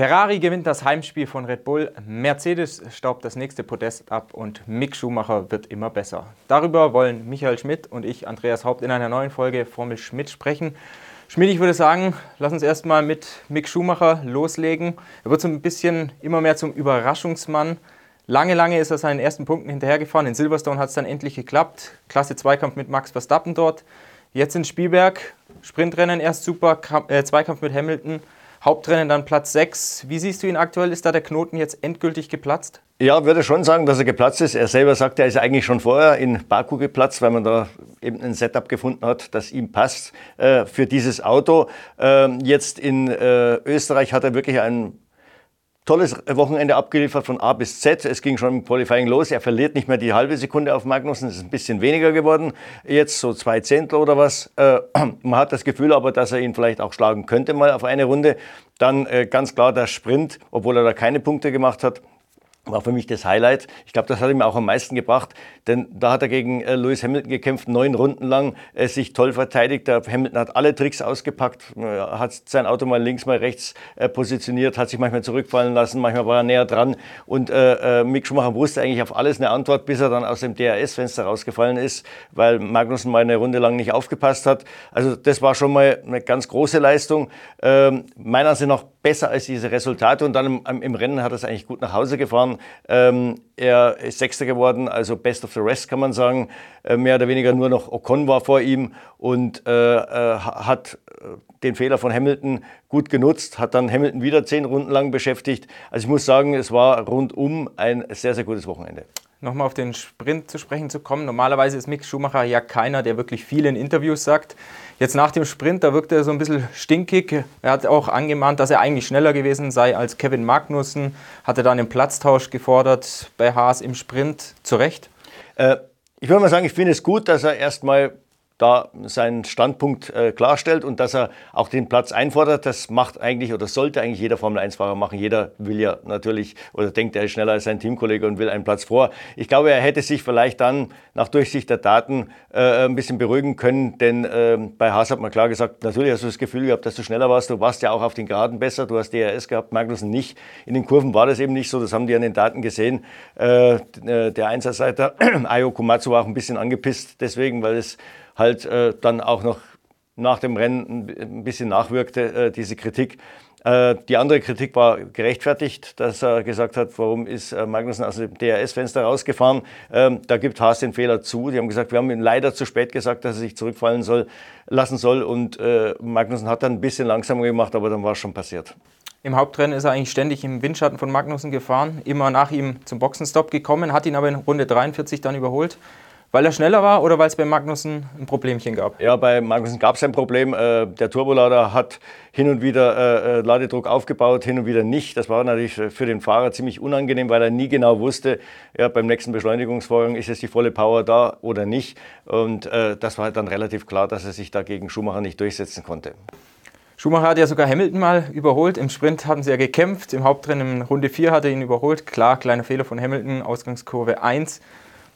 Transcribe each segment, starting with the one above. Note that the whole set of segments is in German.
Ferrari gewinnt das Heimspiel von Red Bull, Mercedes staubt das nächste Podest ab und Mick Schumacher wird immer besser. Darüber wollen Michael Schmidt und ich, Andreas Haupt, in einer neuen Folge Formel Schmidt sprechen. Schmidt, ich würde sagen, lass uns erstmal mit Mick Schumacher loslegen. Er wird so ein bisschen immer mehr zum Überraschungsmann. Lange, lange ist er seinen ersten Punkten hinterhergefahren. In Silverstone hat es dann endlich geklappt. Klasse Zweikampf mit Max Verstappen dort. Jetzt in Spielberg, Sprintrennen erst super, äh, Zweikampf mit Hamilton. Hauptrennen dann Platz 6. Wie siehst du ihn aktuell? Ist da der Knoten jetzt endgültig geplatzt? Ja, würde schon sagen, dass er geplatzt ist. Er selber sagt, er ist eigentlich schon vorher in Baku geplatzt, weil man da eben ein Setup gefunden hat, das ihm passt äh, für dieses Auto. Ähm, jetzt in äh, Österreich hat er wirklich einen tolles Wochenende abgeliefert von A bis Z. Es ging schon im Qualifying los. Er verliert nicht mehr die halbe Sekunde auf Magnussen. Es ist ein bisschen weniger geworden. Jetzt so zwei Zehntel oder was. Äh, man hat das Gefühl aber, dass er ihn vielleicht auch schlagen könnte mal auf eine Runde. Dann äh, ganz klar der Sprint, obwohl er da keine Punkte gemacht hat war für mich das Highlight. Ich glaube, das hat ihm auch am meisten gebracht, denn da hat er gegen äh, Lewis Hamilton gekämpft, neun Runden lang, äh, sich toll verteidigt. Der Hamilton hat alle Tricks ausgepackt, äh, hat sein Auto mal links, mal rechts äh, positioniert, hat sich manchmal zurückfallen lassen, manchmal war er näher dran und äh, äh, Mick Schumacher wusste eigentlich auf alles eine Antwort, bis er dann aus dem DRS-Fenster rausgefallen ist, weil Magnussen mal eine Runde lang nicht aufgepasst hat. Also das war schon mal eine ganz große Leistung. Ähm, meiner Ansicht nach besser als diese Resultate und dann im, im Rennen hat er es eigentlich gut nach Hause gefahren. Ähm, er ist Sechster geworden, also Best of the Rest kann man sagen. Äh, mehr oder weniger nur noch Ocon war vor ihm und äh, äh, hat äh, den Fehler von Hamilton gut genutzt, hat dann Hamilton wieder zehn Runden lang beschäftigt. Also ich muss sagen, es war rundum ein sehr, sehr gutes Wochenende nochmal auf den Sprint zu sprechen zu kommen. Normalerweise ist Mick Schumacher ja keiner, der wirklich viel in Interviews sagt. Jetzt nach dem Sprint, da wirkte er so ein bisschen stinkig. Er hat auch angemahnt, dass er eigentlich schneller gewesen sei als Kevin Magnussen. Hatte dann einen Platztausch gefordert bei Haas im Sprint. Zu Recht? Äh, ich würde mal sagen, ich finde es gut, dass er erstmal da seinen Standpunkt äh, klarstellt und dass er auch den Platz einfordert. Das macht eigentlich oder sollte eigentlich jeder Formel-1-Fahrer machen. Jeder will ja natürlich oder denkt, er ist schneller als sein Teamkollege und will einen Platz vor. Ich glaube, er hätte sich vielleicht dann nach Durchsicht der Daten äh, ein bisschen beruhigen können, denn äh, bei Haas hat man klar gesagt, natürlich hast du das Gefühl gehabt, dass du schneller warst. Du warst ja auch auf den Geraden besser. Du hast DRS gehabt, Magnussen nicht. In den Kurven war das eben nicht so. Das haben die an den Daten gesehen. Äh, äh, der Einsatzleiter Ayo Komatsu war auch ein bisschen angepisst deswegen, weil es halt äh, dann auch noch nach dem Rennen ein bisschen nachwirkte, äh, diese Kritik. Äh, die andere Kritik war gerechtfertigt, dass er gesagt hat, warum ist äh, Magnussen aus dem DRS-Fenster rausgefahren. Ähm, da gibt Haas den Fehler zu. Die haben gesagt, wir haben ihm leider zu spät gesagt, dass er sich zurückfallen soll, lassen soll. Und äh, Magnussen hat dann ein bisschen langsamer gemacht, aber dann war es schon passiert. Im Hauptrennen ist er eigentlich ständig im Windschatten von Magnussen gefahren, immer nach ihm zum Boxenstopp gekommen, hat ihn aber in Runde 43 dann überholt. Weil er schneller war oder weil es bei Magnussen ein Problemchen gab? Ja, bei Magnussen gab es ein Problem. Äh, der Turbolader hat hin und wieder äh, äh, Ladedruck aufgebaut, hin und wieder nicht. Das war natürlich für den Fahrer ziemlich unangenehm, weil er nie genau wusste, ja, beim nächsten Beschleunigungsvorgang ist jetzt die volle Power da oder nicht. Und das war dann relativ klar, dass er sich dagegen Schumacher nicht durchsetzen konnte. Schumacher hat ja sogar Hamilton mal überholt. Im Sprint hatten sie ja gekämpft. Im Hauptrennen in Runde 4 hat er ihn überholt. Klar, kleiner Fehler von Hamilton, Ausgangskurve 1.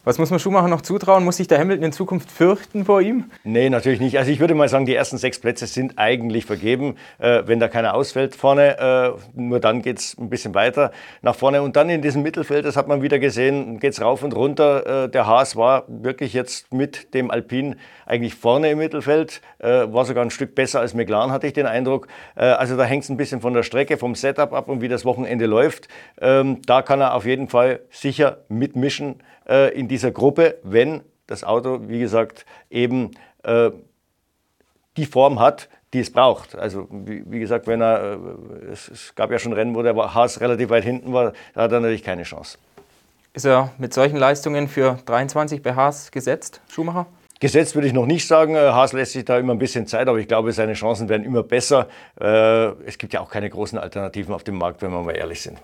Was muss man Schumacher noch zutrauen? Muss sich der Hamilton in Zukunft fürchten vor ihm? Nee, natürlich nicht. Also ich würde mal sagen, die ersten sechs Plätze sind eigentlich vergeben, äh, wenn da keiner ausfällt vorne. Äh, nur dann geht es ein bisschen weiter nach vorne. Und dann in diesem Mittelfeld, das hat man wieder gesehen, geht es rauf und runter. Äh, der Haas war wirklich jetzt mit dem Alpin eigentlich vorne im Mittelfeld, äh, war sogar ein Stück besser als McLaren, hatte ich den Eindruck. Äh, also da hängt es ein bisschen von der Strecke, vom Setup ab und wie das Wochenende läuft. Ähm, da kann er auf jeden Fall sicher mitmischen äh, in dieser Gruppe, wenn das Auto, wie gesagt, eben äh, die Form hat, die es braucht. Also wie, wie gesagt, wenn er, äh, es, es, gab ja schon Rennen, wo der Haas relativ weit hinten war, da hat er natürlich keine Chance. Ist er mit solchen Leistungen für 23 bei Haas gesetzt, Schumacher? Gesetzt würde ich noch nicht sagen. Äh, Haas lässt sich da immer ein bisschen Zeit, aber ich glaube, seine Chancen werden immer besser. Äh, es gibt ja auch keine großen Alternativen auf dem Markt, wenn wir mal ehrlich sind.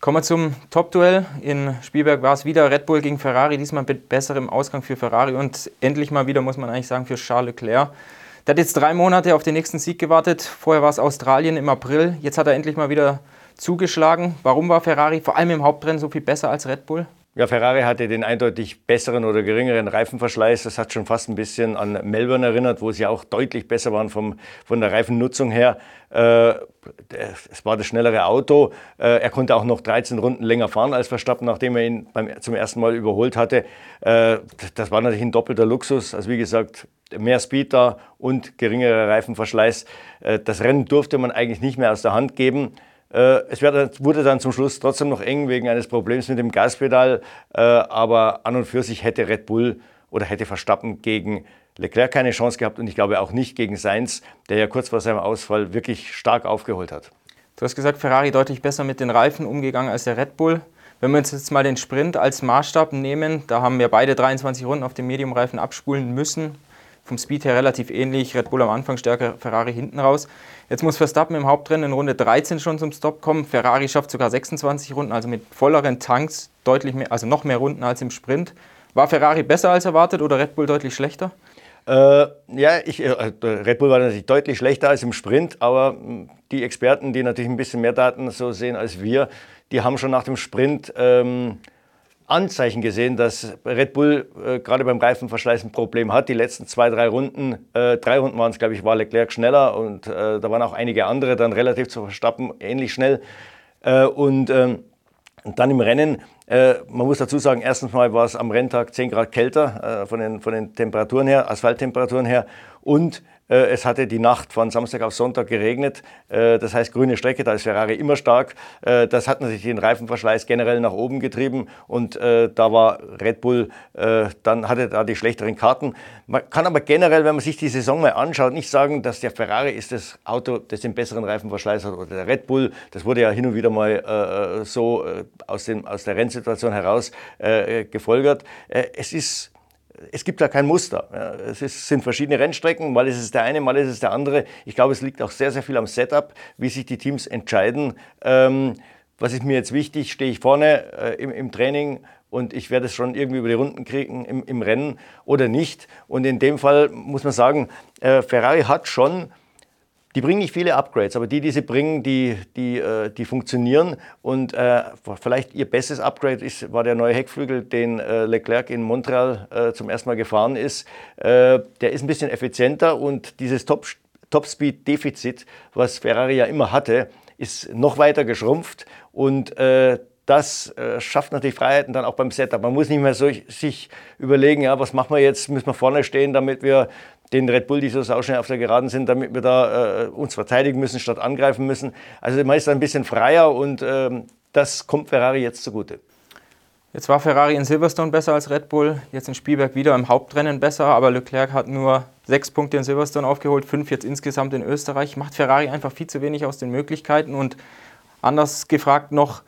Kommen wir zum Top-Duell. In Spielberg war es wieder Red Bull gegen Ferrari, diesmal mit besserem Ausgang für Ferrari und endlich mal wieder, muss man eigentlich sagen, für Charles Leclerc. Der hat jetzt drei Monate auf den nächsten Sieg gewartet. Vorher war es Australien im April. Jetzt hat er endlich mal wieder zugeschlagen. Warum war Ferrari vor allem im Hauptrennen so viel besser als Red Bull? Ja, Ferrari hatte den eindeutig besseren oder geringeren Reifenverschleiß. Das hat schon fast ein bisschen an Melbourne erinnert, wo sie auch deutlich besser waren vom, von der Reifennutzung her. Äh, es war das schnellere Auto. Äh, er konnte auch noch 13 Runden länger fahren als Verstappen, nachdem er ihn beim, zum ersten Mal überholt hatte. Äh, das war natürlich ein doppelter Luxus. Also wie gesagt, mehr Speed da und geringerer Reifenverschleiß. Äh, das Rennen durfte man eigentlich nicht mehr aus der Hand geben. Äh, es wurde dann zum Schluss trotzdem noch eng wegen eines Problems mit dem Gaspedal, äh, aber an und für sich hätte Red Bull oder hätte Verstappen gegen Leclerc keine Chance gehabt und ich glaube auch nicht gegen Sainz, der ja kurz vor seinem Ausfall wirklich stark aufgeholt hat. Du hast gesagt, Ferrari deutlich besser mit den Reifen umgegangen als der Red Bull. Wenn wir uns jetzt mal den Sprint als Maßstab nehmen, da haben wir beide 23 Runden auf dem Mediumreifen abspulen müssen vom Speed her relativ ähnlich. Red Bull am Anfang stärker, Ferrari hinten raus. Jetzt muss Verstappen im Hauptrennen in Runde 13 schon zum Stop kommen. Ferrari schafft sogar 26 Runden, also mit volleren Tanks deutlich mehr, also noch mehr Runden als im Sprint. War Ferrari besser als erwartet oder Red Bull deutlich schlechter? Äh, ja, ich, äh, Red Bull war natürlich deutlich schlechter als im Sprint, aber hm, die Experten, die natürlich ein bisschen mehr Daten so sehen als wir, die haben schon nach dem Sprint ähm, Anzeichen gesehen, dass Red Bull äh, gerade beim Reifenverschleiß ein Problem hat. Die letzten zwei, drei Runden, äh, drei Runden waren es, glaube ich, war Leclerc schneller und äh, da waren auch einige andere dann relativ zu Verstappen ähnlich schnell. Äh, und, ähm, und, dann im Rennen, äh, man muss dazu sagen, erstens mal war es am Renntag 10 Grad kälter äh, von, den, von den Temperaturen her, Asphalttemperaturen her und es hatte die Nacht von Samstag auf Sonntag geregnet. Äh, das heißt, grüne Strecke, da ist Ferrari immer stark. Äh, das hat natürlich den Reifenverschleiß generell nach oben getrieben und da war Red Bull, dann hatte da die schlechteren Karten. Man kann aber generell, wenn man sich die Saison mal anschaut, nicht sagen, dass der Ferrari ist das Auto, das den besseren Reifenverschleiß hat oder der Red Bull. Das wurde ja hin und wieder mal so aus, aus der Rennsituation heraus gefolgert. es ist es gibt da kein Muster. Es ist, sind verschiedene Rennstrecken, mal ist es der eine, mal ist es der andere. Ich glaube, es liegt auch sehr, sehr viel am Setup, wie sich die Teams entscheiden. Ähm, was ist mir jetzt wichtig? Stehe ich vorne äh, im, im, Training und ich werde es schon irgendwie über die Runden kriegen im, im, Rennen oder nicht? Und in dem Fall muss man sagen, äh, Ferrari hat schon die bringen nicht viele Upgrades, aber die, die sie bringen, die, die, äh, die funktionieren. Und äh, vielleicht ihr bestes Upgrade ist, war der neue Heckflügel, den äh, Leclerc in Montreal äh, zum ersten Mal gefahren ist. Äh, der ist ein bisschen effizienter und dieses Top-Speed-Defizit, was Ferrari ja immer hatte, ist noch weiter geschrumpft. Und äh, das schafft natürlich Freiheiten dann auch beim Setup. Man muss nicht mehr so sich überlegen, ja, was machen wir jetzt, müssen wir vorne stehen, damit wir den Red Bull, die so sauschnell auf der Geraden sind, damit wir da äh, uns verteidigen müssen, statt angreifen müssen. Also man ist ein bisschen freier und ähm, das kommt Ferrari jetzt zugute. Jetzt war Ferrari in Silverstone besser als Red Bull, jetzt in Spielberg wieder im Hauptrennen besser, aber Leclerc hat nur sechs Punkte in Silverstone aufgeholt, fünf jetzt insgesamt in Österreich. Macht Ferrari einfach viel zu wenig aus den Möglichkeiten und anders gefragt noch,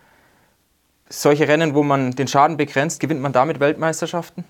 solche Rennen, wo man den Schaden begrenzt, gewinnt man damit Weltmeisterschaften?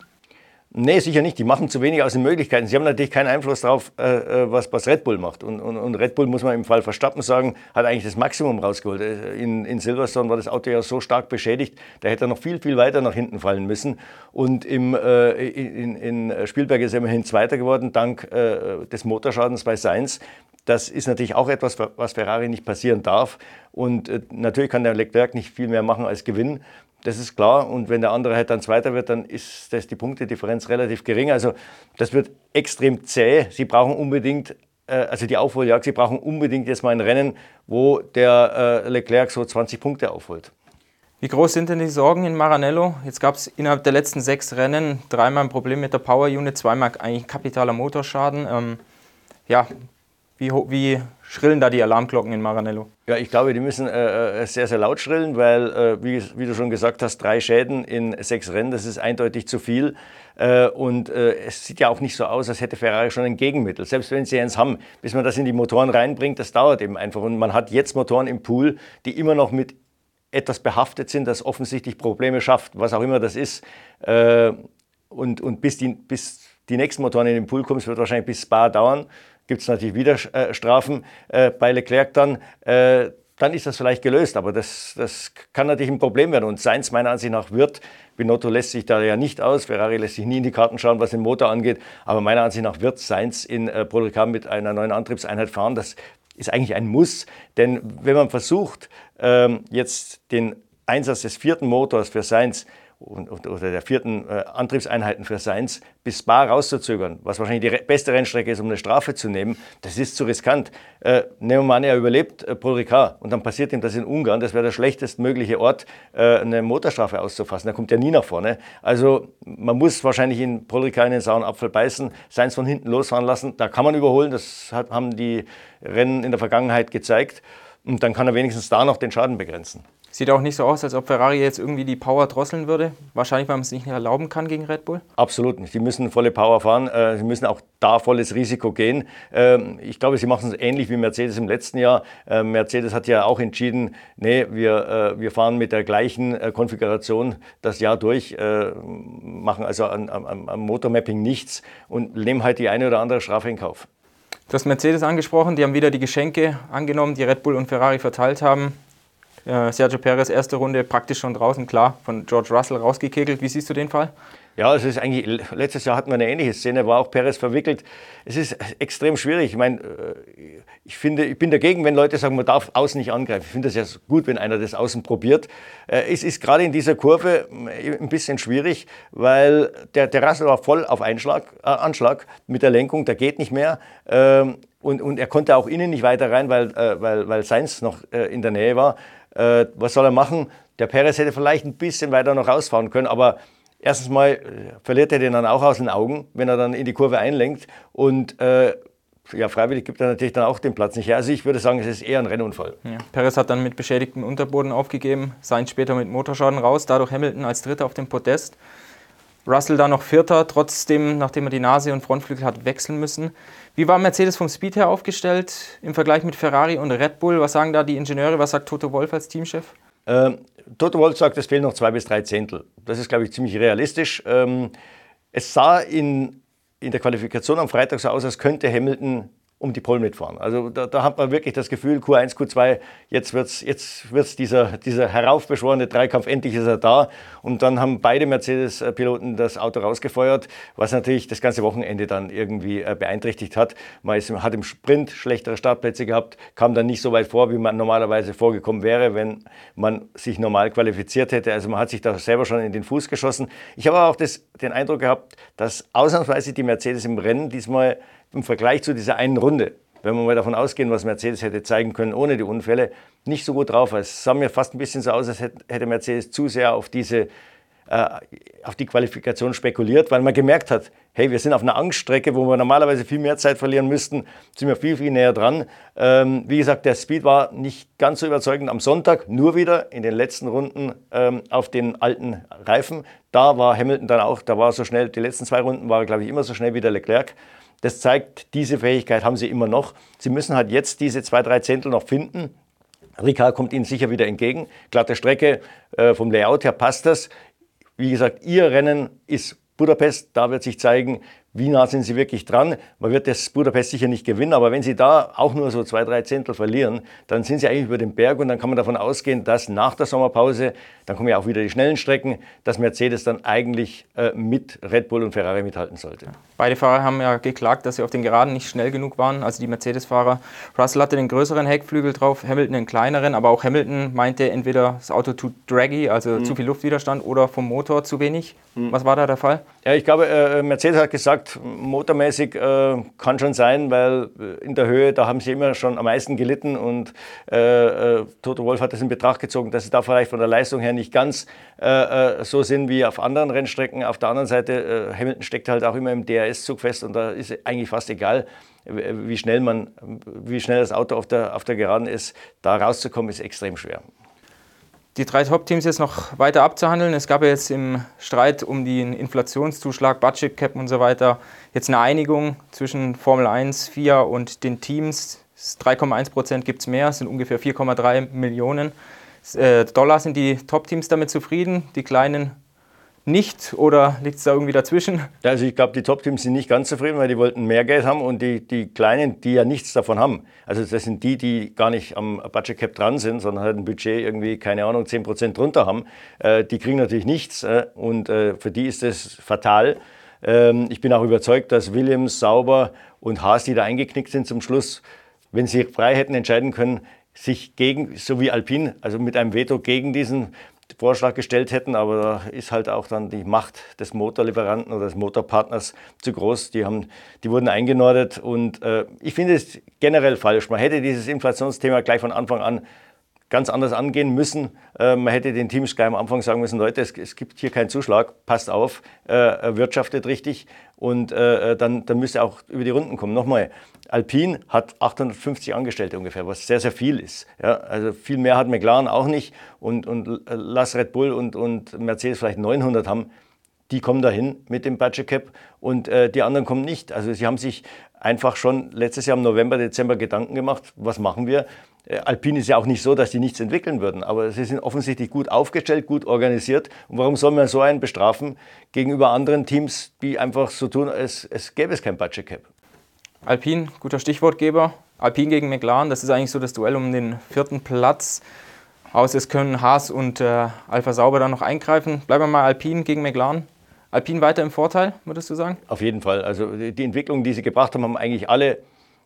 Nee, sicher nicht. Die machen zu wenig aus den Möglichkeiten. Sie haben natürlich keinen Einfluss darauf, äh, äh, was, was Red Bull macht. Und, und, und, Red Bull, muss man im Fall Verstappen sagen, hat eigentlich das Maximum rausgeholt. Äh, in, in Silverstone war das Auto ja so stark beschädigt, da hätte er noch viel, viel weiter nach hinten fallen müssen. Und im, äh, in, in Spielberg ist er immerhin Zweiter geworden, dank äh, des Motorschadens bei Sainz. Das ist natürlich auch etwas, was Ferrari nicht passieren darf. Und äh, natürlich kann der Leclerc nicht viel mehr machen als gewinnen. Das ist klar. Und wenn der andere halt dann Zweiter wird, dann ist das die Punktedifferenz relativ gering. Also das wird extrem zäh. Sie brauchen unbedingt, äh, also die Aufholjagd, Sie brauchen unbedingt jetzt mal ein Rennen, wo der äh, Leclerc so 20 Punkte aufholt. Wie groß sind denn die Sorgen in Maranello? Jetzt gab es innerhalb der letzten sechs Rennen dreimal ein Problem mit der Power Unit, zweimal eigentlich kapitaler Motorschaden. Ähm, ja, wie, wie schrillen da die Alarmglocken in Maranello? Ja, ich glaube, die müssen äh, äh, sehr, sehr laut schrillen, weil, äh, wie, wie, du schon gesagt hast, drei Schäden in sechs Rennen, das ist eindeutig zu viel. Äh, und äh, es sieht ja auch nicht so aus, als hätte Ferrari schon ein Gegenmittel. Selbst wenn sie eins haben, bis man das in die Motoren reinbringt, das dauert eben einfach. Und man hat jetzt Motoren im Pool, die immer noch mit etwas behaftet sind, das offensichtlich Probleme schafft, was auch immer das ist. Äh, und, und bis, die, bis die nächsten Motoren in den Pool kommen, wird wahrscheinlich bis Spa dauern gibt es natürlich wieder äh, Strafen äh, bei Leclerc dann. Äh, dann ist das vielleicht gelöst, aber das, das kann natürlich ein Problem werden. Und Seins meiner Ansicht nach wird, Binotto lässt sich da ja nicht aus, Ferrari lässt sich nie in die Karten schauen, was den Motor angeht, aber meiner Ansicht nach wird Seins in äh, Paul mit einer neuen Antriebseinheit fahren. Das ist eigentlich ein Muss, denn wenn man versucht, ähm, jetzt den Einsatz des vierten Motors für Seins oder der vierten äh, Antriebseinheiten für Sainz bis Spa rauszuzögern, was wahrscheinlich die beste Rennstrecke ist, um eine Strafe zu nehmen, das ist zu riskant. Äh, er überlebt äh, Paul Ricard und dann passiert ihm das in Ungarn, das wäre der schlechtestmögliche Ort, äh, eine Motorstrafe auszufassen. Da kommt er nie nach vorne. Also man muss wahrscheinlich in Paul Ricard in den sauren Apfel beißen, Sainz von hinten losfahren lassen, da kann man überholen, das hat, haben die Rennen in der Vergangenheit gezeigt. Und dann kann er wenigstens da noch den Schaden begrenzen. Sieht auch nicht so aus, als ob Ferrari jetzt irgendwie die Power drosseln würde. Wahrscheinlich, weil man es nicht erlauben kann gegen Red Bull. Absolut nicht. Die müssen volle Power fahren. Äh, sie müssen auch da volles Risiko gehen. Ähm, ich glaube, sie machen es ähnlich wie Mercedes im letzten Jahr. Äh, Mercedes hat ja auch entschieden, nee, wir, äh, wir fahren mit der gleichen Konfiguration das Jahr durch, machen also am, am, am Motormapping nichts und nehmen halt die eine oder andere Strafe in Kauf. Du hast Mercedes angesprochen, die haben wieder die Geschenke angenommen, die Red Bull und Ferrari verteilt haben. Äh, Sergio Perez erste Runde praktisch schon draußen, klar, von George Russell rausgekegelt. Wie siehst du den Fall? Ja, es ist eigentlich, letztes Jahr hatten wir eine ähnliche Szene, war auch Perez verwickelt. Es ist extrem schwierig. Ich meine, äh, ich finde, ich bin dagegen, wenn Leute sagen, man darf außen nicht angreifen. Ich finde das ja gut, wenn einer das außen probiert. Äh, es ist gerade in dieser Kurve ein bisschen schwierig, weil der, der Russell war voll auf Einschlag, äh, Anschlag mit der Lenkung, der geht nicht mehr. Ähm, und, und er konnte auch innen nicht weiter rein, weil, äh, weil, weil Sainz noch äh, in der Nähe war. Was soll er machen? Der Perez hätte vielleicht ein bisschen weiter noch rausfahren können, aber Erstens mal äh, verliert er den dann auch aus den Augen, wenn er dann in die Kurve einlenkt. Und äh, ja, freiwillig gibt er natürlich dann auch den Platz nicht her. Also ich würde sagen, es ist eher ein Rennunfall. Ja. Perez hat dann mit beschädigtem Unterboden aufgegeben, Sainz später mit Motorschaden raus, dadurch Hamilton als Dritter auf dem Podest. Russell da noch Vierter, trotzdem, nachdem er die Nase und Frontflügel hat wechseln müssen. Wie war Mercedes vom Speed her aufgestellt im Vergleich mit Ferrari und Red Bull? Was sagen da die Ingenieure? Was sagt Toto Wolf als Teamchef? Ähm, Toto Wolff sagt, es fehlen noch zwei bis drei Zehntel. Das ist, glaube ich, ziemlich realistisch. Ähm, es sah in, in der Qualifikation am Freitag so aus, als könnte Hamilton um die Pole mitfahren. Also da, da, hat man wirklich das Gefühl, Q1, Q2, jetzt wird jetzt wird's dieser, dieser heraufbeschworene Dreikampf, endlich ist er da. Und dann haben beide Mercedes-Piloten das Auto rausgefeuert, was natürlich das ganze Wochenende dann irgendwie äh, beeinträchtigt hat. Man ist, hat im Sprint schlechtere Startplätze gehabt, kam dann nicht so weit vor, wie man normalerweise vorgekommen wäre, wenn man sich normal qualifiziert hätte. Also man hat sich da selber schon in den Fuß geschossen. Ich habe auch das, den Eindruck gehabt, dass ausnahmsweise die Mercedes im Rennen diesmal im Vergleich zu dieser einen Runde, wenn wir mal davon ausgehen, was Mercedes hätte zeigen können ohne die Unfälle, nicht so gut drauf. Es sah mir fast ein bisschen so aus, als hätte Mercedes zu sehr auf diese äh, auf die Qualifikation spekuliert, weil man gemerkt hat, hey, wir sind auf einer Angststrecke, wo wir normalerweise viel mehr Zeit verlieren müssten, sind wir viel, viel näher dran. Ähm, wie gesagt, der Speed war nicht ganz so überzeugend am Sonntag, nur wieder in den letzten Runden ähm, auf den alten Reifen. Da war Hamilton dann auch, da war so schnell, die letzten zwei Runden war, glaube ich, immer so schnell wie der Leclerc. Das zeigt, diese Fähigkeit haben sie immer noch. Sie müssen halt jetzt diese zwei, drei Zehntel noch finden. Ricard kommt ihnen sicher wieder entgegen. Glatte Strecke, äh, vom Layout her passt das. Wie gesagt, ihr Rennen ist Budapest. Da wird sich zeigen, wie nah sind sie wirklich dran. Man wird das Budapest sicher nicht gewinnen, aber wenn sie da auch nur so zwei, drei Zehntel verlieren, dann sind sie eigentlich über den Berg und dann kann man davon ausgehen, dass nach der Sommerpause, dann kommen ja auch wieder die schnellen Strecken, dass Mercedes dann eigentlich äh, mit Red Bull und Ferrari mithalten sollte. Beide Fahrer haben ja geklagt, dass sie auf den Geraden nicht schnell genug waren, also die Mercedes-Fahrer. Russell hatte den größeren Heckflügel drauf, Hamilton den kleineren, aber auch Hamilton meinte entweder das Auto too draggy, also mhm. zu viel Luftwiderstand, oder vom Motor zu wenig. Mhm. Was war da der Fall? Ja, ich glaube, äh, Mercedes hat gesagt, motormäßig äh, kann schon sein, weil äh, in der Höhe, da haben sie immer schon am meisten gelitten und äh, äh Toto Wolf hat das in Betracht gezogen, dass sie da vielleicht von der Leistung her nicht ganz äh, so sind wie auf anderen Rennstrecken. Auf der anderen Seite, Hamilton steckt halt auch immer im DRS-Zug fest und da ist eigentlich fast egal, wie schnell, man, wie schnell das Auto auf der, auf der Geraden ist. Da rauszukommen, ist extrem schwer die drei Top-Teams jetzt noch weiter abzuhandeln. Es gab ja jetzt im Streit um den Inflationszuschlag, Budget Cap und so weiter jetzt eine Einigung zwischen Formel 1, FIA und den Teams. 3,1 Prozent gibt es mehr, es sind ungefähr 4,3 Millionen äh, Dollar. Sind die Top-Teams damit zufrieden? Die kleinen nicht oder liegt es da irgendwie dazwischen? Also ich glaube, die Top-Teams sind nicht ganz zufrieden, weil die wollten mehr Geld haben und die, die Kleinen, die ja nichts davon haben. Also das sind die, die gar nicht am Budget Cap dran sind, sondern halt ein Budget irgendwie, keine Ahnung, 10% drunter haben. Äh, die kriegen natürlich nichts äh, und äh, für die ist das fatal. Ähm, ich bin auch überzeugt, dass Williams, Sauber und Haas, die da eingeknickt sind zum Schluss, wenn sie frei hätten entscheiden können, sich gegen, so wie Alpine, also mit einem Veto gegen diesen Vorschlag gestellt hätten, aber da ist halt auch dann die Macht des Motorlieferanten oder des Motorpartners zu groß. Die, haben, die wurden eingenordet und äh, ich finde es generell falsch. Man hätte dieses Inflationsthema gleich von Anfang an ganz anders angehen müssen. Äh, man hätte den Teams gleich am Anfang sagen müssen, Leute, es, es gibt hier keinen Zuschlag, passt auf, äh, wirtschaftet richtig und äh, dann, dann müsst ihr auch über die Runden kommen. Nochmal, Alpine hat 850 Angestellte ungefähr, was sehr, sehr viel ist. Ja, also viel mehr hat McLaren auch nicht und, und lass Red Bull und, und Mercedes vielleicht 900 haben. Die kommen dahin mit dem Budget Cap und äh, die anderen kommen nicht. Also sie haben sich einfach schon letztes Jahr im November, Dezember Gedanken gemacht, was machen wir? Äh, Alpine ist ja auch nicht so, dass die nichts entwickeln würden, aber sie sind offensichtlich gut aufgestellt, gut organisiert. Und warum soll man so einen bestrafen gegenüber anderen Teams, die einfach so tun, als, als gäbe es kein Budget Cap? Alpine, guter Stichwortgeber. Alpine gegen McLaren, das ist eigentlich so das Duell um den vierten Platz. Aus es können Haas und äh, Alpha Sauber dann noch eingreifen. Bleiben wir mal Alpine gegen McLaren. Alpine weiter im Vorteil, würdest du sagen? Auf jeden Fall. Also die Entwicklungen, die sie gebracht haben, haben eigentlich alle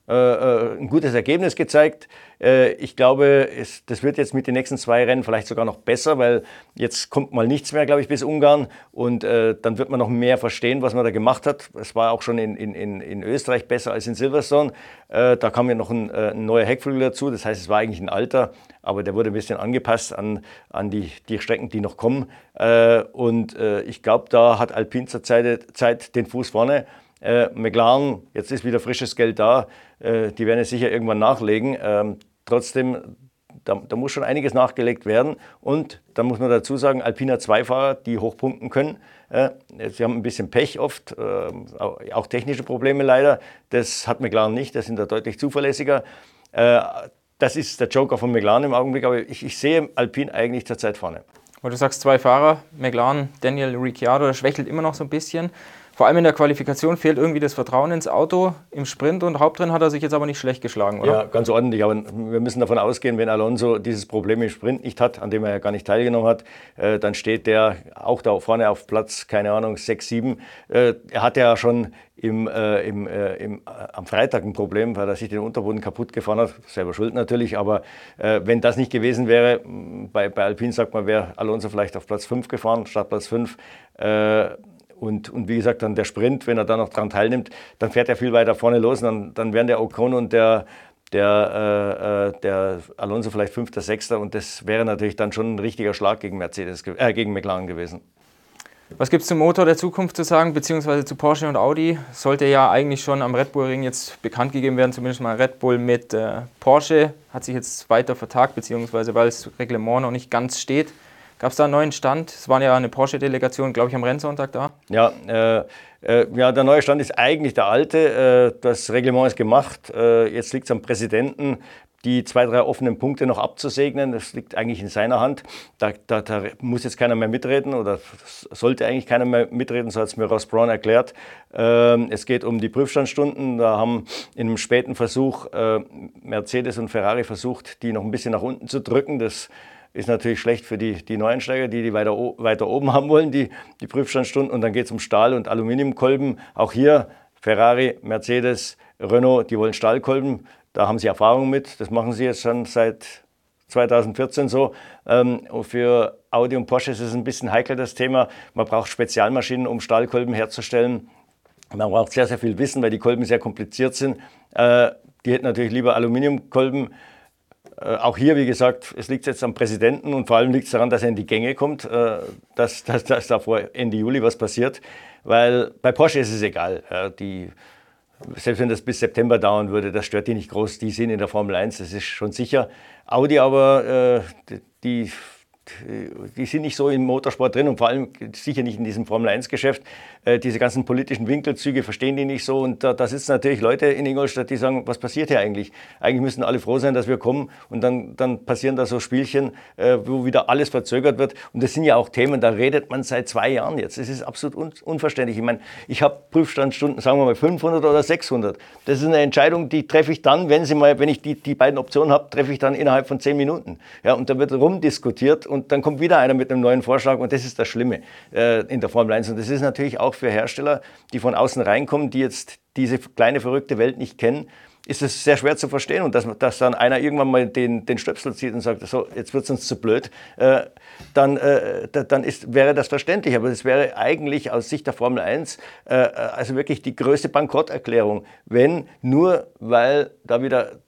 ein gutes Ergebnis gezeigt. Äh, ich glaube, es, das wird jetzt mit den nächsten zwei Rennen vielleicht sogar noch besser, weil jetzt kommt mal nichts mehr, glaube ich, bis Ungarn und äh, dann wird man noch mehr verstehen, was man da gemacht hat. Es war auch schon in, in, in Österreich besser als in Silverstone. Äh, da kam ja noch ein, äh, ein, neuer Heckflügel dazu, das heißt, es war eigentlich ein alter, aber der wurde ein bisschen angepasst an, an die, die Strecken, die noch kommen. und ich glaube, da hat Alpine zur Zeit, Zeit den Fuß vorne. Äh, McLaren, jetzt ist wieder frisches Geld da, äh, die werden es sicher irgendwann nachlegen. Ähm, trotzdem, da, da, muss schon einiges nachgelegt werden. Und da muss man dazu sagen, Alpina 2-Fahrer, die hochpunkten können. Äh, sie haben ein bisschen Pech oft, äh, auch technische Probleme leider. Das hat McLaren nicht, das sind da deutlich zuverlässiger. Äh, das ist der Joker von McLaren im Augenblick, aber ich, ich sehe Alpine eigentlich zurzeit vorne. Weil du sagst, zwei Fahrer, McLaren, Daniel Ricciardo, das schwächelt immer noch so ein bisschen. Vor allem in der Qualifikation fehlt irgendwie das Vertrauen ins Auto. Im Sprint und Hauptrennen hat er sich jetzt aber nicht schlecht geschlagen, oder? Ja, ganz ordentlich. Aber wir müssen davon ausgehen, wenn Alonso dieses Problem im Sprint nicht hat, an dem er ja gar nicht teilgenommen hat, äh, dann steht der auch da vorne auf Platz, keine Ahnung, 6, 7. Äh, er hatte ja schon im, äh, im, äh, im, äh, am Freitag ein Problem, weil er sich den Unterboden kaputt gefahren hat. Selber schuld natürlich, aber äh, wenn das nicht gewesen wäre, bei, bei Alpine sagt man, wäre Alonso vielleicht auf Platz 5 gefahren, statt Platz 5. Und, und wie gesagt, dann der Sprint, wenn er da noch dran teilnimmt, dann fährt er viel weiter vorne los. Und dann, dann wären der Ocon und der, der, äh, der Alonso vielleicht Fünfter, Sechster. Und das wäre natürlich dann schon ein richtiger Schlag gegen, Mercedes, äh, gegen McLaren gewesen. Was gibt es zum Motor der Zukunft zu sagen, beziehungsweise zu Porsche und Audi? Sollte ja eigentlich schon am Red Bull Ring jetzt bekannt gegeben werden, zumindest mal Red Bull mit äh, Porsche. Hat sich jetzt weiter vertagt, beziehungsweise weil das Reglement noch nicht ganz steht. Gab es da einen neuen Stand? Es war ja eine Porsche-Delegation, glaube ich, am Rennsonntag da. Ja, äh, äh, ja, der neue Stand ist eigentlich der alte. Äh, das Reglement ist gemacht. Äh, jetzt liegt es am Präsidenten, die zwei, drei offenen Punkte noch abzusegnen. Das liegt eigentlich in seiner Hand. Da, da, da muss jetzt keiner mehr mitreden oder sollte eigentlich keiner mehr mitreden, so hat es mir Ross Braun erklärt. Ähm, es geht um die Prüfstandsstunden. Da haben in einem späten Versuch äh, Mercedes und Ferrari versucht, die noch ein bisschen nach unten zu drücken. Das ist natürlich schlecht für die, die Neueinsteiger, die die weiter, weiter oben haben wollen, die, die Prüfstandstunden. Und dann geht es um Stahl- und Aluminiumkolben. Auch hier Ferrari, Mercedes, Renault, die wollen Stahlkolben. Da haben sie Erfahrung mit. Das machen sie jetzt schon seit 2014 so. Ähm, für Audi und Porsche ist es ein bisschen heikel, das Thema. Man braucht Spezialmaschinen, um Stahlkolben herzustellen. Man braucht sehr, sehr viel Wissen, weil die Kolben sehr kompliziert sind. Äh, die hätten natürlich lieber Aluminiumkolben. Äh, auch hier, wie gesagt, es liegt jetzt am Präsidenten und vor allem liegt es daran, dass er in die Gänge kommt, äh, dass, dass, dass da vor Ende Juli was passiert. Weil bei Porsche ist es egal. Die, selbst wenn das bis September dauern würde, das stört die nicht groß. Die sind in der Formel 1, das ist schon sicher. Audi aber, äh, die die sind nicht so im Motorsport drin und vor allem sicher nicht in diesem Formel-1-Geschäft. Äh, diese ganzen politischen Winkelzüge verstehen die nicht so. Und da, da, sitzen natürlich Leute in Ingolstadt, die sagen, was passiert hier eigentlich? Eigentlich müssen alle froh sein, dass wir kommen. Und dann, dann passieren da so Spielchen, äh, wo wieder alles verzögert wird. Und das sind ja auch Themen, da redet man seit zwei Jahren jetzt. Das ist absolut un unverständlich. Ich meine, ich habe Prüfstandstunden, sagen wir mal 500 oder 600. Das ist eine Entscheidung, die treffe ich dann, wenn, sie mal, wenn ich die, die beiden Optionen habe, treffe ich dann innerhalb von zehn Minuten. Ja, und da wird rumdiskutiert und dann kommt wieder einer mit einem neuen Vorschlag und das ist das Schlimme äh, in der Formel 1. Und das ist natürlich auch für Hersteller, die von außen reinkommen, die jetzt diese kleine verrückte Welt nicht kennen, ist es sehr schwer zu verstehen und dass, dass dann einer irgendwann mal den, den Stöpsel zieht und sagt, so, jetzt wird es uns zu blöd, äh, dann, äh, dann ist, wäre das verständlich. Aber es wäre eigentlich aus Sicht der Formel 1 äh, also wirklich die größte Bankrotterklärung, wenn nur weil da wieder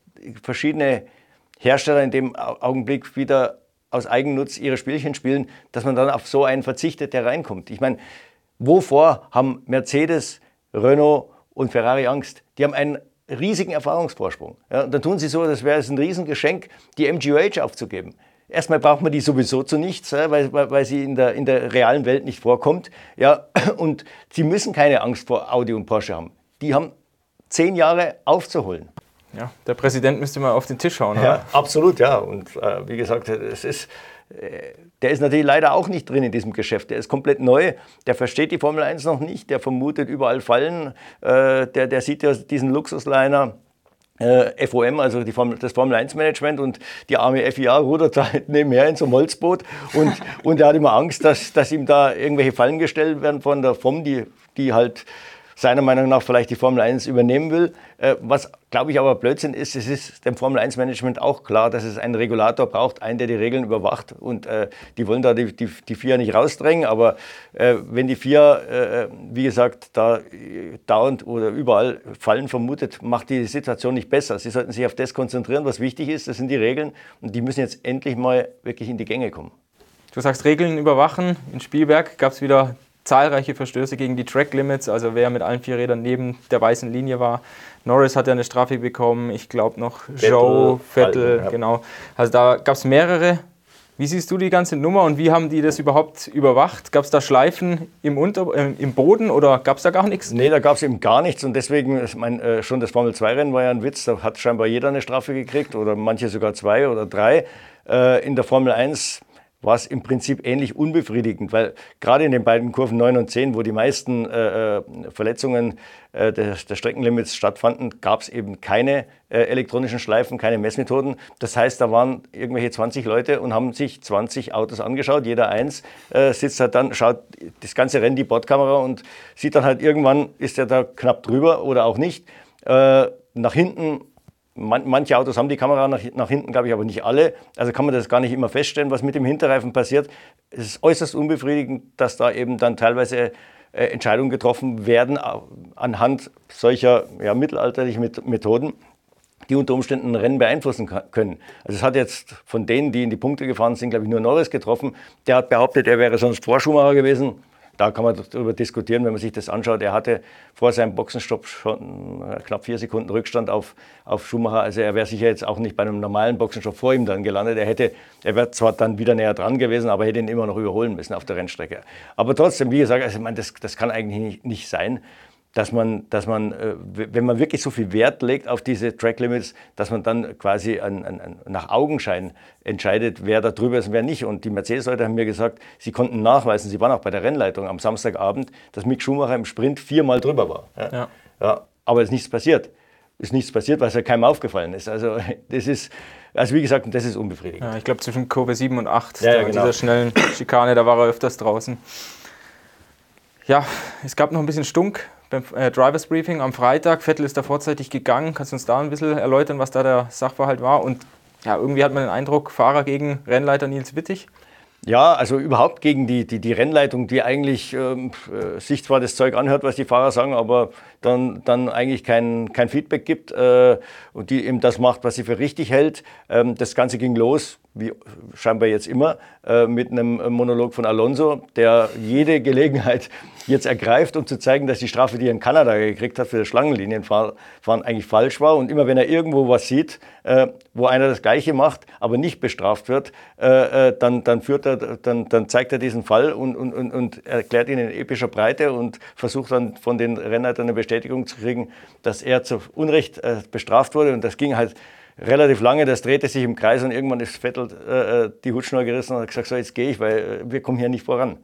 verschiedene Hersteller in dem Augenblick wieder aus Eigennutz ihre Spielchen spielen, dass man dann auf so einen verzichtet, der reinkommt. Ich meine, wovor haben Mercedes, Renault und Ferrari Angst? Die haben einen riesigen Erfahrungsvorsprung. Ja, und dann tun sie so, das wäre es ein Riesengeschenk, die MGUH aufzugeben. Erstmal braucht man die sowieso zu nichts, weil, weil sie in der, in der realen Welt nicht vorkommt. Ja, und sie müssen keine Angst vor Audi und Porsche haben. Die haben zehn Jahre aufzuholen. Ja, der Präsident müsste mal auf den Tisch schauen. Ja, absolut, ja. Und äh, wie gesagt, es ist, der ist natürlich leider auch nicht drin in diesem Geschäft. Der ist komplett neu, der versteht die Formel 1 noch nicht, der vermutet überall Fallen, äh, der, der sieht ja diesen Luxusliner. Äh, FOM, also Formel, das Formel 1 Management und die arme FIA rudert da nebenher in so einem Holzboot und, und er hat immer Angst, dass, dass ihm da irgendwelche Fallen gestellt werden von der FOM, die, die halt seiner Meinung nach vielleicht die Formel 1 übernehmen will. Äh, was, glaube ich, aber Blödsinn ist, es ist dem Formel 1 Management auch klar, dass es einen Regulator braucht, einen, der die Regeln überwacht. Und äh, die wollen da die, die, die FIA nicht rausdrängen, aber äh, wenn die FIA, äh, wie gesagt, da dauernd oder überall Fallen vermutet, macht die Situation nicht besser. Sie sollten sich auf das konzentrieren, was wichtig ist, das sind die Regeln und die müssen jetzt endlich mal wirklich in die Gänge kommen. Du sagst Regeln überwachen. In Spielberg gab es wieder zahlreiche Verstöße gegen die Track Limits, also wer mit allen vier Rädern neben der weißen Linie war. Norris hat ja eine Strafe bekommen, ich glaube noch Vettel, Joe, Vettel, ja. genau. Also da gab es mehrere. Wie siehst du die ganze Nummer und wie haben die das überhaupt überwacht? Gab es da Schleifen im, Unter äh, im Boden oder gab es da gar nichts? Nee, da gab es eben gar nichts und deswegen, ich mein, äh, schon das Formel-2-Rennen war ja ein Witz, da hat scheinbar jeder eine Strafe gekriegt oder manche sogar zwei oder drei. Äh, in der Formel 1 war es im Prinzip ähnlich unbefriedigend, weil gerade in den beiden Kurven 9 und 10, wo die meisten äh, äh Verletzungen äh, des, des, Streckenlimits stattfanden, gab es eben keine äh, elektronischen Schleifen, keine Messmethoden. Das heißt, da waren irgendwelche 20 Leute und haben sich 20 Autos angeschaut. Jeder eins äh, sitzt halt dann, schaut das ganze Rennen die Bordkamera und sieht dann halt irgendwann, ist er da knapp drüber oder auch nicht. Äh, nach hinten man, manche Autos haben die Kamera nach, nach hinten, glaube ich, aber nicht alle. Also kann man das gar nicht immer feststellen, was mit dem Hinterreifen passiert. Es ist äußerst unbefriedigend, dass da eben dann teilweise äh, Entscheidungen getroffen werden anhand solcher ja, mittelalterlichen Methoden, die unter Umständen ein Rennen beeinflussen können. Also es hat jetzt von denen, die in die Punkte gefahren sind, glaube ich, nur Norris getroffen. Der hat behauptet, er wäre sonst Vorschuhmacher gewesen da kann man darüber diskutieren, wenn man sich das anschaut. Er hatte vor seinem Boxenstopp schon äh, knapp vier Sekunden Rückstand auf, auf Schumacher. Also er wäre sicher jetzt auch nicht bei einem normalen Boxenstopp vor ihm dann gelandet. Er hätte, er wäre zwar dann wieder näher dran gewesen, aber hätte ihn immer noch überholen müssen auf der Rennstrecke. Aber trotzdem, wie gesagt, also ich meine, das, das kann eigentlich nicht, nicht sein dass man, dass man, äh, wenn man wirklich so viel Wert legt auf diese Track Limits, dass man dann quasi an, an, nach Augenschein entscheidet, wer da drüber ist und wer nicht. Und die Mercedes-Leute haben mir gesagt, sie konnten nachweisen, sie waren auch bei der Rennleitung am Samstagabend, dass Mick Schumacher im Sprint viermal drüber war. Ja. Ja. ja aber es ist nichts passiert. Ist nichts passiert, weil es ja keinem aufgefallen ist. Also das ist, also wie gesagt, das ist unbefriedigend. Ja, ich glaube zwischen Kurve 7 und 8, ja, ja, genau. dieser schnellen Schikane, da war er öfters draußen. Ja, es gab noch ein bisschen Stunk beim äh, Drivers Briefing am Freitag. Vettel ist da vorzeitig gegangen. Kannst du uns da ein bisschen erläutern, was da der Sachverhalt war? Und ja, irgendwie hat man den Eindruck, Fahrer gegen Rennleiter Nils Wittig. Ja, also überhaupt gegen die, die, die Rennleitung, die eigentlich ähm, äh, sich zwar das Zeug anhört, was die Fahrer sagen, aber dann, dann eigentlich kein, kein Feedback gibt äh, und die eben das macht, was sie für richtig hält. Ähm, das Ganze ging los, wie scheinbar jetzt immer, äh, mit einem Monolog von Alonso, der jede Gelegenheit jetzt ergreift, um zu zeigen, dass die Strafe, die er in Kanada gekriegt hat für das Schlangenlinienfahren, eigentlich falsch war. Und immer wenn er irgendwo was sieht, äh, wo einer das Gleiche macht, aber nicht bestraft wird, äh, äh dann, dann, führt er, dann, dann zeigt er diesen Fall und, und, und, und erklärt ihn in epischer Breite und versucht dann von den Rennleitern eine Bestätigung zu kriegen, dass er zu Unrecht äh, bestraft wurde. Und das ging halt relativ lange, das drehte sich im Kreis und irgendwann ist Vettel äh, äh die Hutschnur gerissen und hat gesagt, so jetzt gehe ich, weil wir kommen hier nicht voran.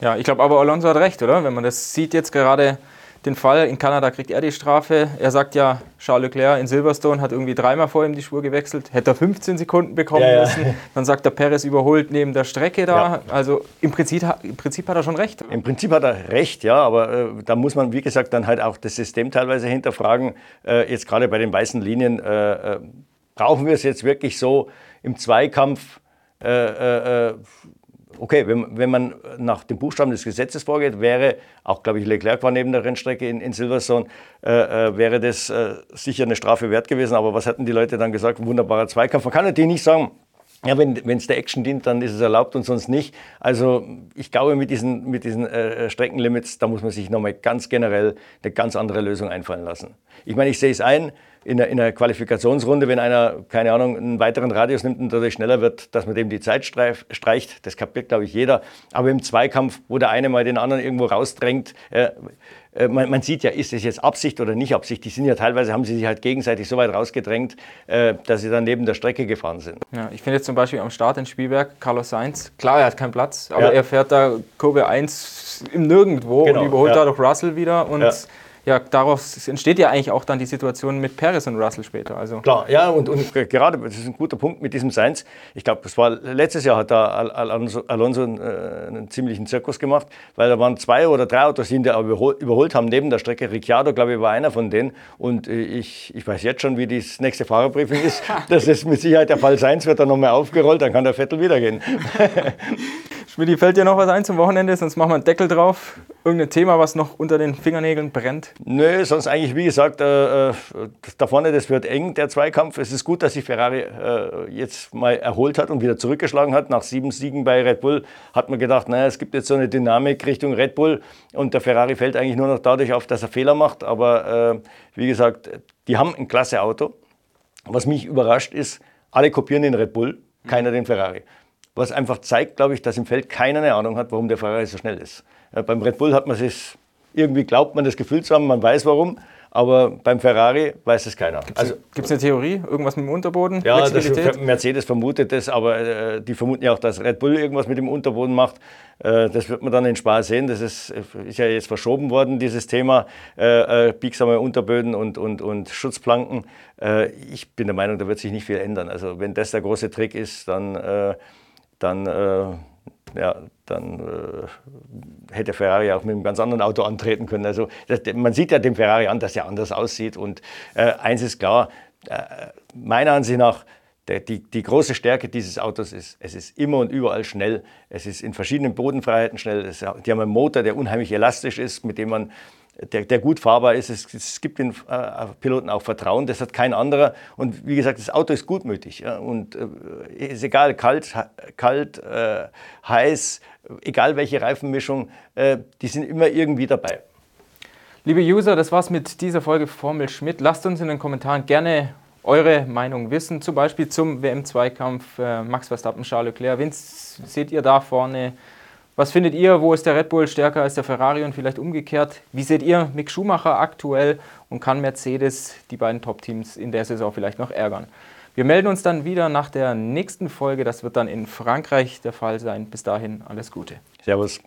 Ja, ich glaube aber Alonso hat recht, oder? Wenn man das sieht jetzt gerade, den Fall. In Kanada kriegt er die Strafe. Er sagt ja, Charles Leclerc in Silverstone hat irgendwie dreimal vor ihm die Spur gewechselt. Hätte er 15 Sekunden bekommen ja, müssen. Ja. Dann sagt der Perez überholt neben der Strecke da. Ja. Also im Prinzip, im Prinzip hat er schon recht. Im Prinzip hat er recht, ja. Aber äh, da muss man, wie gesagt, dann halt auch das System teilweise hinterfragen. Äh, jetzt gerade bei den weißen Linien, äh, äh brauchen wir es jetzt wirklich so im Zweikampf? Okay, wenn, wenn man nach dem Buchstaben des Gesetzes vorgeht, wäre, auch glaube ich, Leclerc war neben der Rennstrecke in, in Silverstone, äh, äh, wäre das äh, sicher eine Strafe wert gewesen. Aber was hätten die Leute dann gesagt? Wunderbarer Zweikampf. Man kann natürlich nicht sagen, ja, wenn es der Action dient, dann ist es erlaubt und sonst nicht. Also ich glaube, mit diesen, mit diesen äh, Streckenlimits, da muss man sich nochmal ganz generell eine ganz andere Lösung einfallen lassen. Ich meine, ich sehe es ein, in einer, in einer Qualifikationsrunde, wenn einer, keine Ahnung, einen weiteren Radius nimmt und dadurch schneller wird, dass man dem die Zeit streicht. Das kapiert, glaube ich, jeder. Aber im Zweikampf, wo der eine mal den anderen irgendwo rausdrängt, äh, äh, man, man, sieht ja, ist es jetzt Absicht oder nicht Absicht. Die sind ja teilweise, haben sie sich halt gegenseitig so weit rausgedrängt, äh, dass sie dann neben der Strecke gefahren sind. Ja, ich finde jetzt zum Beispiel am Start in Spielberg, Carlos Sainz, klar, er hat keinen Platz, aber ja. er fährt da Kurve 1 im Nirgendwo genau, und überholt ja. dadurch Russell wieder und ja, daraus entsteht ja eigentlich auch dann die Situation mit Perez und Russell später. Also. Klar, ja, und, und gerade, das ist ein guter Punkt mit diesem Sainz. Ich glaube, das war letztes Jahr hat da Alonso, Alonso einen, äh, einen, ziemlichen Zirkus gemacht, weil da waren zwei oder drei Autos, die ihn da überholt, überholt haben neben der Strecke. Ricciardo, glaube ich, war einer von denen. Und äh, ich, ich weiß jetzt schon, wie das nächste Fahrerbriefing ist. Das ist mit Sicherheit der Fall Sainz, wird dann nochmal aufgerollt, dann kann der Vettel wieder gehen. Schmidt, fällt dir noch was ein zum Wochenende? Sonst machen wir einen Deckel drauf. Irgendein Thema, was noch unter den Fingernägeln brennt? Nö, sonst eigentlich, wie gesagt, äh, äh, da vorne, das wird eng, der Zweikampf. Es ist gut, dass sich Ferrari äh, jetzt mal erholt hat und wieder zurückgeschlagen hat. Nach sieben Siegen bei Red Bull hat man gedacht, naja, es gibt jetzt so eine Dynamik Richtung Red Bull und der Ferrari fällt eigentlich nur noch dadurch auf, dass er Fehler macht. Aber äh, wie gesagt, die haben ein klasse Auto. Was mich überrascht ist, alle kopieren den Red Bull, keiner den Ferrari was einfach zeigt, glaube ich, dass im Feld keiner eine Ahnung hat, warum der Ferrari so schnell ist. Ja, beim Red Bull hat man es irgendwie glaubt man das Gefühl zu haben, man weiß warum, aber beim Ferrari weiß es keiner. Gibt es also, eine Theorie, irgendwas mit dem Unterboden? Ja, das, Mercedes vermutet das, aber äh, die vermuten ja auch, dass Red Bull irgendwas mit dem Unterboden macht. Äh, das wird man dann in Spa sehen. Das ist, ist ja jetzt verschoben worden, dieses Thema äh, äh biegsame Unterböden und, und, und Schutzplanken. Äh, ich bin der Meinung, da wird sich nicht viel ändern. Also wenn das der große Trick ist, dann äh, dann, äh, ja, dann äh, hätte Ferrari auch mit einem ganz anderen Auto antreten können. Also das, man sieht ja dem Ferrari an, dass er anders aussieht. Und äh, eins ist klar, äh, meiner Ansicht nach, der, die, die, große Stärke dieses Autos ist, es ist immer und überall schnell. Es ist in verschiedenen Bodenfreiheiten schnell. Es, die haben einen Motor, der unheimlich elastisch ist, mit dem man der, der gut fahrbar ist. Es, es gibt den äh, Piloten auch Vertrauen, das hat kein anderer. Und wie gesagt, das Auto ist gutmütig. Ja? Und äh, ist egal, kalt, kalt äh, heiß, egal welche Reifenmischung, äh, die sind immer irgendwie dabei. Liebe User, das war's mit dieser Folge Formel Schmidt. Lasst uns in den Kommentaren gerne eure Meinung wissen, zum Beispiel zum WM-Zweikampf äh, Max Verstappen, Charles Leclerc. Wen seht ihr da vorne? Was findet ihr, wo ist der Red Bull stärker als der Ferrari und vielleicht umgekehrt? Wie seht ihr Mick Schumacher aktuell und kann Mercedes die beiden Top-Teams in der Saison vielleicht noch ärgern? Wir melden uns dann wieder nach der nächsten Folge. Das wird dann in Frankreich der Fall sein. Bis dahin alles Gute. Servus.